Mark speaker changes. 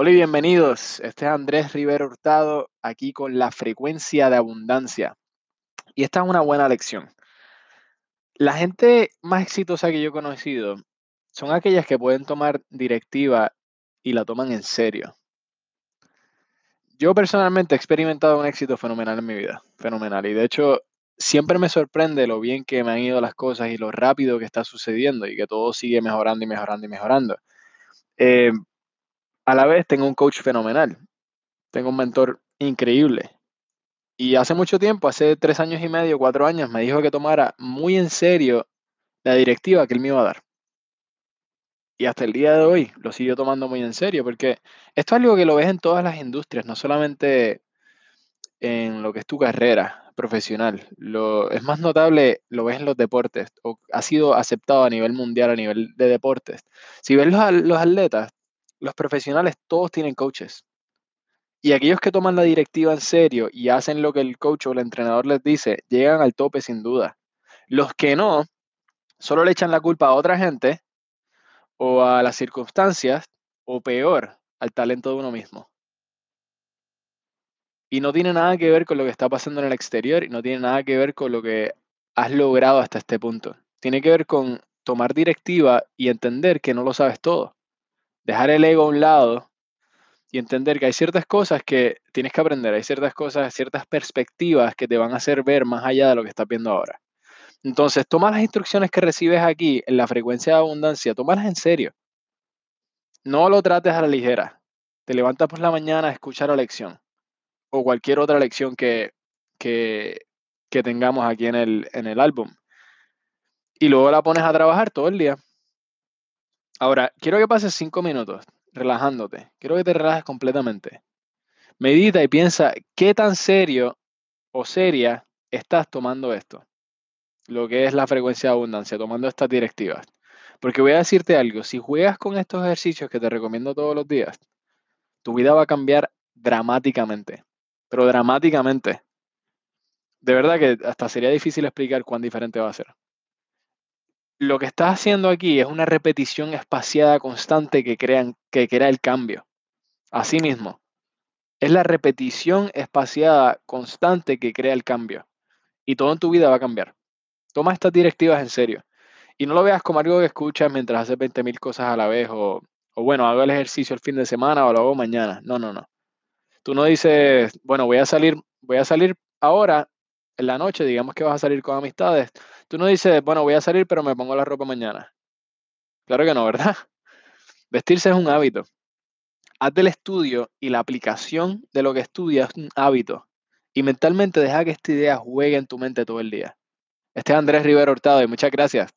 Speaker 1: Hola y bienvenidos. Este es Andrés Rivero Hurtado aquí con la frecuencia de abundancia. Y esta es una buena lección. La gente más exitosa que yo he conocido son aquellas que pueden tomar directiva y la toman en serio. Yo personalmente he experimentado un éxito fenomenal en mi vida, fenomenal. Y de hecho, siempre me sorprende lo bien que me han ido las cosas y lo rápido que está sucediendo y que todo sigue mejorando y mejorando y mejorando. Eh, a la vez tengo un coach fenomenal, tengo un mentor increíble. Y hace mucho tiempo, hace tres años y medio, cuatro años, me dijo que tomara muy en serio la directiva que él me iba a dar. Y hasta el día de hoy lo sigo tomando muy en serio, porque esto es algo que lo ves en todas las industrias, no solamente en lo que es tu carrera profesional. Lo, es más notable, lo ves en los deportes, o ha sido aceptado a nivel mundial, a nivel de deportes. Si ves los, los atletas, los profesionales todos tienen coaches. Y aquellos que toman la directiva en serio y hacen lo que el coach o el entrenador les dice, llegan al tope sin duda. Los que no, solo le echan la culpa a otra gente o a las circunstancias o peor, al talento de uno mismo. Y no tiene nada que ver con lo que está pasando en el exterior y no tiene nada que ver con lo que has logrado hasta este punto. Tiene que ver con tomar directiva y entender que no lo sabes todo dejar el ego a un lado y entender que hay ciertas cosas que tienes que aprender, hay ciertas cosas, ciertas perspectivas que te van a hacer ver más allá de lo que estás viendo ahora. Entonces, toma las instrucciones que recibes aquí en la frecuencia de abundancia, tómalas en serio. No lo trates a la ligera. Te levantas por la mañana a escuchar la lección o cualquier otra lección que, que, que tengamos aquí en el, en el álbum. Y luego la pones a trabajar todo el día. Ahora, quiero que pases cinco minutos relajándote. Quiero que te relajes completamente. Medita y piensa qué tan serio o seria estás tomando esto. Lo que es la frecuencia de abundancia, tomando estas directivas. Porque voy a decirte algo, si juegas con estos ejercicios que te recomiendo todos los días, tu vida va a cambiar dramáticamente. Pero dramáticamente. De verdad que hasta sería difícil explicar cuán diferente va a ser lo que estás haciendo aquí es una repetición espaciada constante que, crean, que crea el cambio. Asimismo, es la repetición espaciada constante que crea el cambio. Y todo en tu vida va a cambiar. Toma estas directivas en serio. Y no lo veas como algo que escuchas mientras haces 20.000 cosas a la vez o, o, bueno, hago el ejercicio el fin de semana o lo hago mañana. No, no, no. Tú no dices, bueno, voy a salir, voy a salir ahora en la noche, digamos que vas a salir con amistades, tú no dices, bueno, voy a salir, pero me pongo la ropa mañana. Claro que no, ¿verdad? Vestirse es un hábito. Haz del estudio y la aplicación de lo que estudias un hábito. Y mentalmente deja que esta idea juegue en tu mente todo el día. Este es Andrés Rivero Hurtado y muchas gracias.